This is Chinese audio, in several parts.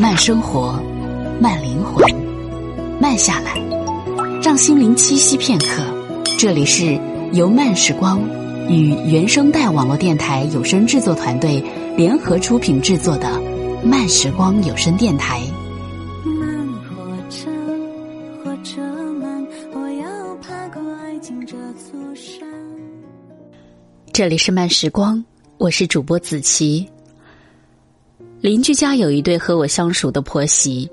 慢生活，慢灵魂，慢下来，让心灵栖息片刻。这里是由慢时光与原声带网络电台有声制作团队联合出品制作的《慢时光有声电台》。慢火车，火车慢，我要爬过爱情这座山。这里是慢时光，我是主播子琪。邻居家有一对和我相熟的婆媳，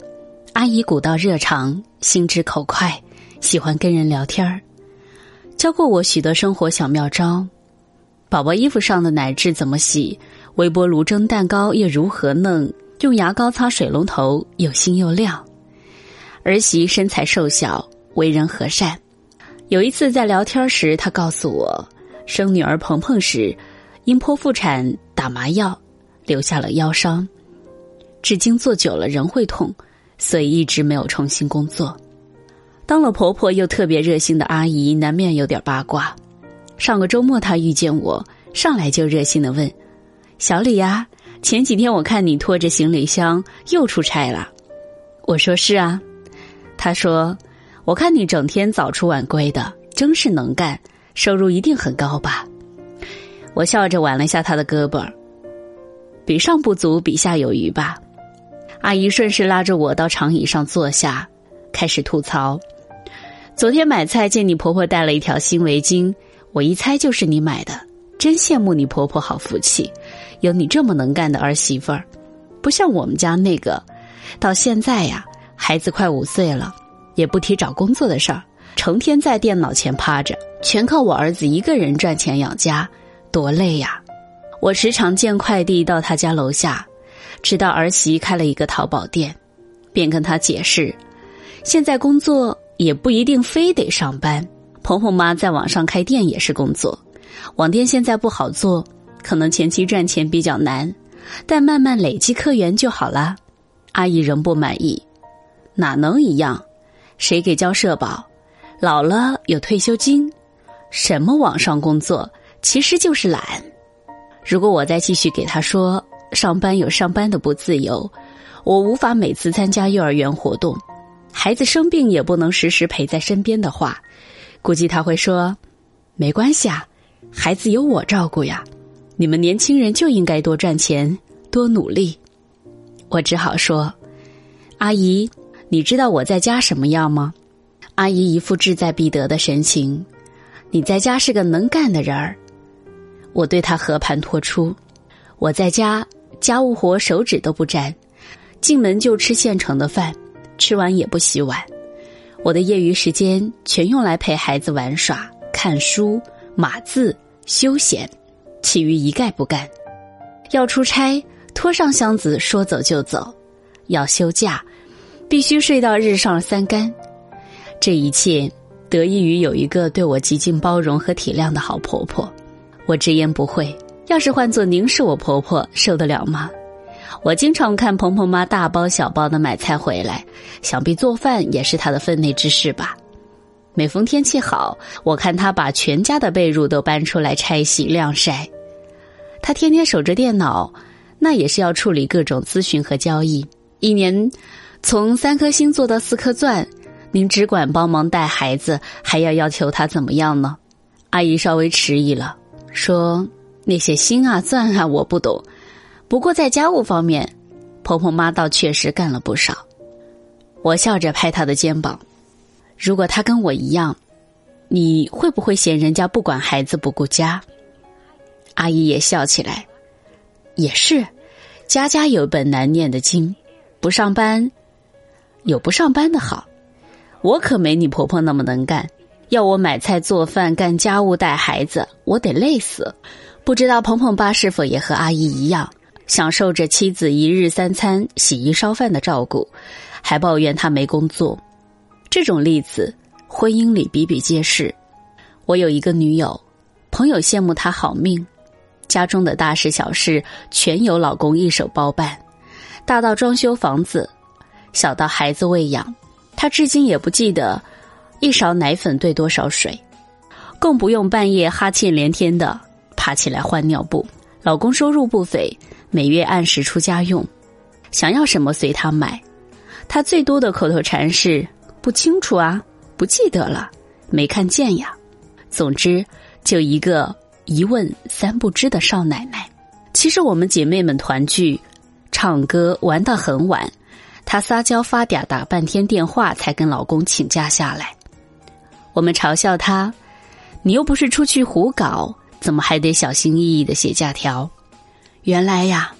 阿姨古道热肠，心直口快，喜欢跟人聊天儿，教过我许多生活小妙招。宝宝衣服上的奶渍怎么洗？微波炉蒸蛋糕又如何弄？用牙膏擦水龙头又新又亮。儿媳身材瘦小，为人和善。有一次在聊天时，她告诉我，生女儿鹏鹏时，因剖腹产打麻药，留下了腰伤。至今坐久了人会痛，所以一直没有重新工作。当了婆婆又特别热心的阿姨，难免有点八卦。上个周末她遇见我，上来就热心的问：“小李呀，前几天我看你拖着行李箱又出差了。”我说：“是啊。”她说：“我看你整天早出晚归的，真是能干，收入一定很高吧？”我笑着挽了一下她的胳膊，比上不足，比下有余吧。阿姨顺势拉着我到长椅上坐下，开始吐槽：“昨天买菜见你婆婆戴了一条新围巾，我一猜就是你买的，真羡慕你婆婆好福气，有你这么能干的儿媳妇儿，不像我们家那个，到现在呀，孩子快五岁了，也不提找工作的事儿，成天在电脑前趴着，全靠我儿子一个人赚钱养家，多累呀！我时常见快递到他家楼下。”直到儿媳开了一个淘宝店，便跟他解释，现在工作也不一定非得上班。婆婆妈在网上开店也是工作，网店现在不好做，可能前期赚钱比较难，但慢慢累积客源就好啦。阿姨仍不满意，哪能一样？谁给交社保？老了有退休金？什么网上工作，其实就是懒。如果我再继续给他说。上班有上班的不自由，我无法每次参加幼儿园活动，孩子生病也不能时时陪在身边的话，估计他会说：“没关系啊，孩子有我照顾呀。”你们年轻人就应该多赚钱，多努力。我只好说：“阿姨，你知道我在家什么样吗？”阿姨一副志在必得的神情：“你在家是个能干的人儿。”我对他和盘托出：“我在家。”家务活手指都不沾，进门就吃现成的饭，吃完也不洗碗。我的业余时间全用来陪孩子玩耍、看书、码字、休闲，其余一概不干。要出差，拖上箱子说走就走；要休假，必须睡到日上三竿。这一切得益于有一个对我极尽包容和体谅的好婆婆。我直言不讳。要是换做您是我婆婆，受得了吗？我经常看鹏鹏妈大包小包的买菜回来，想必做饭也是她的分内之事吧。每逢天气好，我看她把全家的被褥都搬出来拆洗晾晒。她天天守着电脑，那也是要处理各种咨询和交易。一年从三颗星做到四颗钻，您只管帮忙带孩子，还要要求她怎么样呢？阿姨稍微迟疑了，说。那些心啊钻啊我不懂，不过在家务方面，婆婆妈倒确实干了不少。我笑着拍她的肩膀，如果她跟我一样，你会不会嫌人家不管孩子不顾家？阿姨也笑起来，也是，家家有本难念的经，不上班有不上班的好，我可没你婆婆那么能干，要我买菜做饭干家务带孩子，我得累死。不知道鹏鹏爸是否也和阿姨一样，享受着妻子一日三餐、洗衣烧饭的照顾，还抱怨他没工作。这种例子，婚姻里比比皆是。我有一个女友，朋友羡慕她好命，家中的大事小事全由老公一手包办，大到装修房子，小到孩子喂养，她至今也不记得一勺奶粉兑多少水，更不用半夜哈欠连天的。爬起来换尿布，老公收入不菲，每月按时出家用。想要什么随他买。他最多的口头禅是“不清楚啊，不记得了，没看见呀”。总之，就一个一问三不知的少奶奶。其实我们姐妹们团聚、唱歌、玩到很晚，她撒娇发嗲，打半天电话才跟老公请假下来。我们嘲笑她：“你又不是出去胡搞，怎么还得小心翼翼的写假条？”原来呀，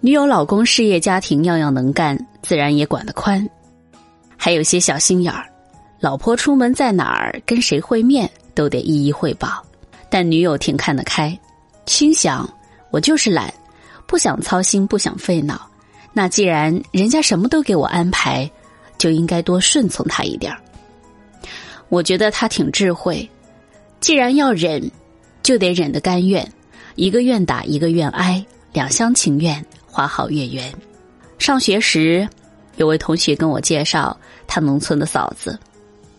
女友老公事业家庭样样能干，自然也管得宽，还有些小心眼儿。老婆出门在哪儿，跟谁会面，都得一一汇报。但女友挺看得开，心想。我就是懒，不想操心，不想费脑。那既然人家什么都给我安排，就应该多顺从他一点儿。我觉得他挺智慧，既然要忍，就得忍得甘愿，一个愿打一个愿挨，两厢情愿，花好月圆。上学时，有位同学跟我介绍他农村的嫂子，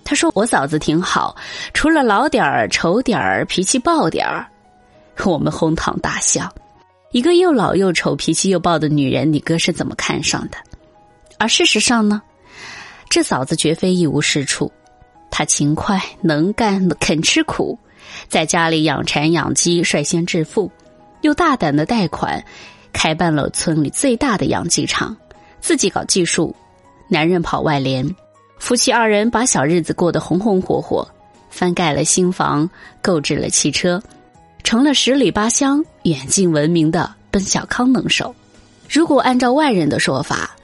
他说我嫂子挺好，除了老点儿、丑点儿、脾气暴点儿。我们哄堂大笑。一个又老又丑、脾气又暴的女人，你哥是怎么看上的？而事实上呢，这嫂子绝非一无是处。她勤快、能干、肯吃苦，在家里养蚕养鸡，率先致富，又大胆的贷款，开办了村里最大的养鸡场，自己搞技术，男人跑外联，夫妻二人把小日子过得红红火火，翻盖了新房，购置了汽车。成了十里八乡远近闻名的奔小康能手。如果按照外人的说法，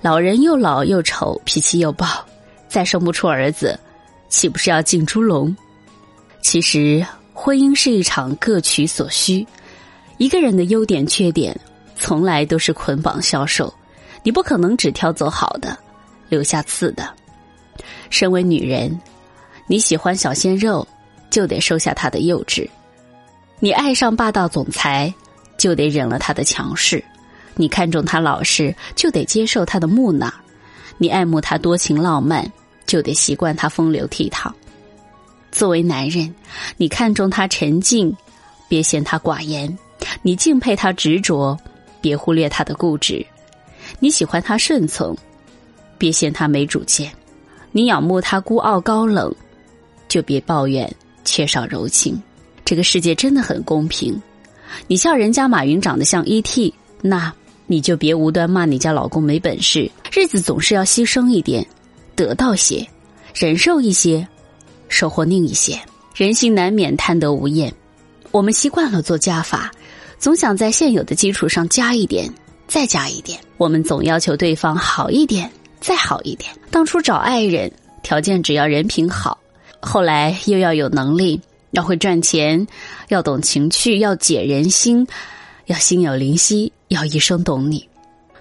老人又老又丑，脾气又暴，再生不出儿子，岂不是要进猪笼？其实，婚姻是一场各取所需。一个人的优点缺点，从来都是捆绑销售。你不可能只挑走好的，留下次的。身为女人，你喜欢小鲜肉，就得收下他的幼稚。你爱上霸道总裁，就得忍了他的强势；你看中他老实，就得接受他的木讷；你爱慕他多情浪漫，就得习惯他风流倜傥。作为男人，你看中他沉静，别嫌他寡言；你敬佩他执着，别忽略他的固执；你喜欢他顺从，别嫌他没主见；你仰慕他孤傲高冷，就别抱怨缺少柔情。这个世界真的很公平，你笑人家马云长得像 E.T.，那你就别无端骂你家老公没本事。日子总是要牺牲一点，得到些，忍受一些，收获另一些。人心难免贪得无厌，我们习惯了做加法，总想在现有的基础上加一点，再加一点。我们总要求对方好一点，再好一点。当初找爱人，条件只要人品好，后来又要有能力。要会赚钱，要懂情趣，要解人心，要心有灵犀，要一生懂你。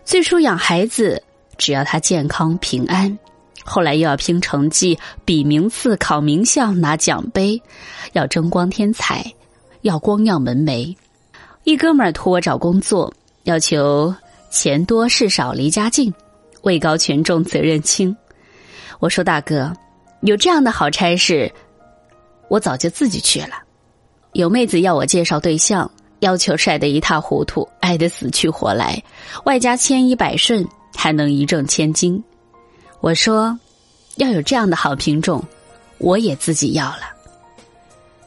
最初养孩子，只要他健康平安；后来又要拼成绩，比名次，考名校，拿奖杯，要争光添彩，要光耀门楣。一哥们儿托我找工作，要求钱多事少，离家近，位高权重，责任轻。我说大哥，有这样的好差事。我早就自己去了，有妹子要我介绍对象，要求晒得一塌糊涂，爱得死去活来，外加千依百顺，还能一挣千金。我说，要有这样的好品种，我也自己要了。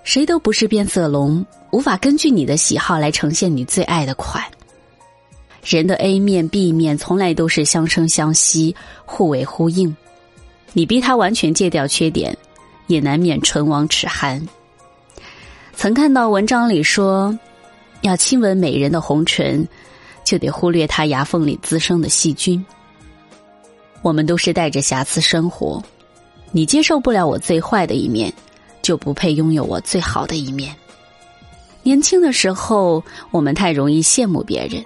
谁都不是变色龙，无法根据你的喜好来呈现你最爱的款。人的 A 面 B 面从来都是相生相惜，互为呼应。你逼他完全戒掉缺点。也难免唇亡齿寒。曾看到文章里说，要亲吻美人的红唇，就得忽略她牙缝里滋生的细菌。我们都是带着瑕疵生活，你接受不了我最坏的一面，就不配拥有我最好的一面。年轻的时候，我们太容易羡慕别人，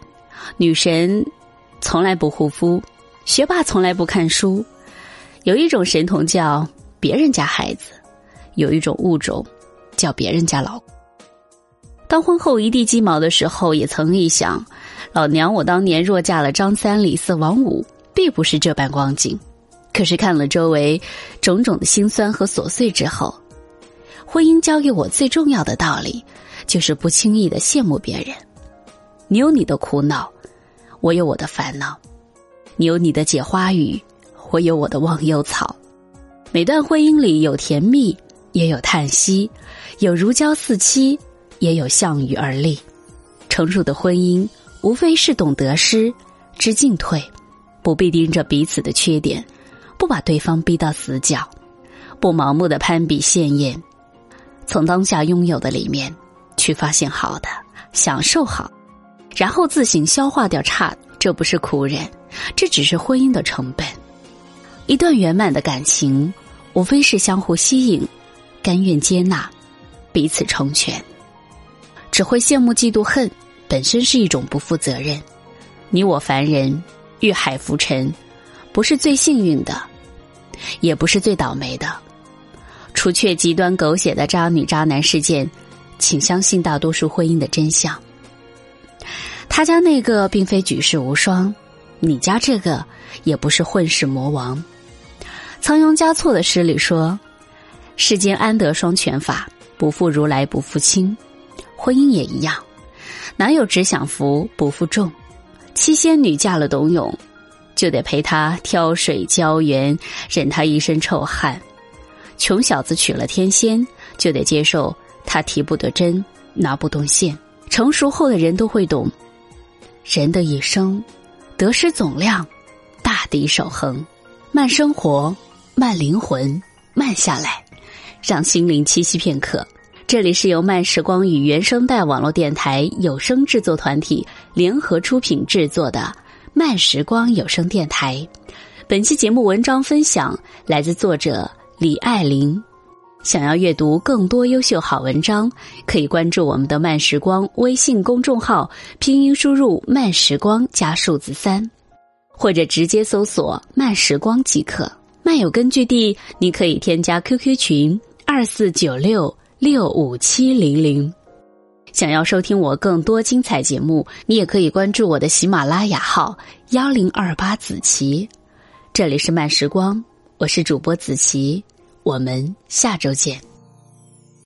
女神从来不护肤，学霸从来不看书，有一种神童叫。别人家孩子有一种物种，叫别人家老公。当婚后一地鸡毛的时候，也曾一想，老娘我当年若嫁了张三李四王五，必不是这般光景。可是看了周围种种的辛酸和琐碎之后，婚姻教给我最重要的道理，就是不轻易的羡慕别人。你有你的苦恼，我有我的烦恼，你有你的解花语，我有我的忘忧草。每段婚姻里有甜蜜，也有叹息，有如胶似漆，也有项羽而立。成熟的婚姻，无非是懂得失，知进退，不必盯着彼此的缺点，不把对方逼到死角，不盲目的攀比羡艳，从当下拥有的里面去发现好的，享受好，然后自行消化掉差。这不是苦忍，这只是婚姻的成本。一段圆满的感情，无非是相互吸引，甘愿接纳，彼此成全。只会羡慕嫉妒恨，本身是一种不负责任。你我凡人，遇海浮沉，不是最幸运的，也不是最倒霉的。除却极端狗血的渣女渣男事件，请相信大多数婚姻的真相。他家那个并非举世无双，你家这个也不是混世魔王。仓央嘉措的诗里说：“世间安得双全法，不负如来不负卿。”婚姻也一样，哪有只享福不负重？七仙女嫁了董永，就得陪他挑水浇园，忍他一身臭汗；穷小子娶了天仙，就得接受他提不得针，拿不动线。成熟后的人都会懂。人的一生，得失总量，大抵守恒。慢生活，慢灵魂，慢下来，让心灵栖息片刻。这里是由慢时光与原声带网络电台有声制作团体联合出品制作的慢时光有声电台。本期节目文章分享来自作者李爱玲。想要阅读更多优秀好文章，可以关注我们的慢时光微信公众号，拼音输入“慢时光”加数字三，或者直接搜索“慢时光”即可。漫友根据地，你可以添加 QQ 群二四九六六五七零零。想要收听我更多精彩节目，你也可以关注我的喜马拉雅号幺零二八子琪。这里是慢时光，我是主播子琪。我们下周见。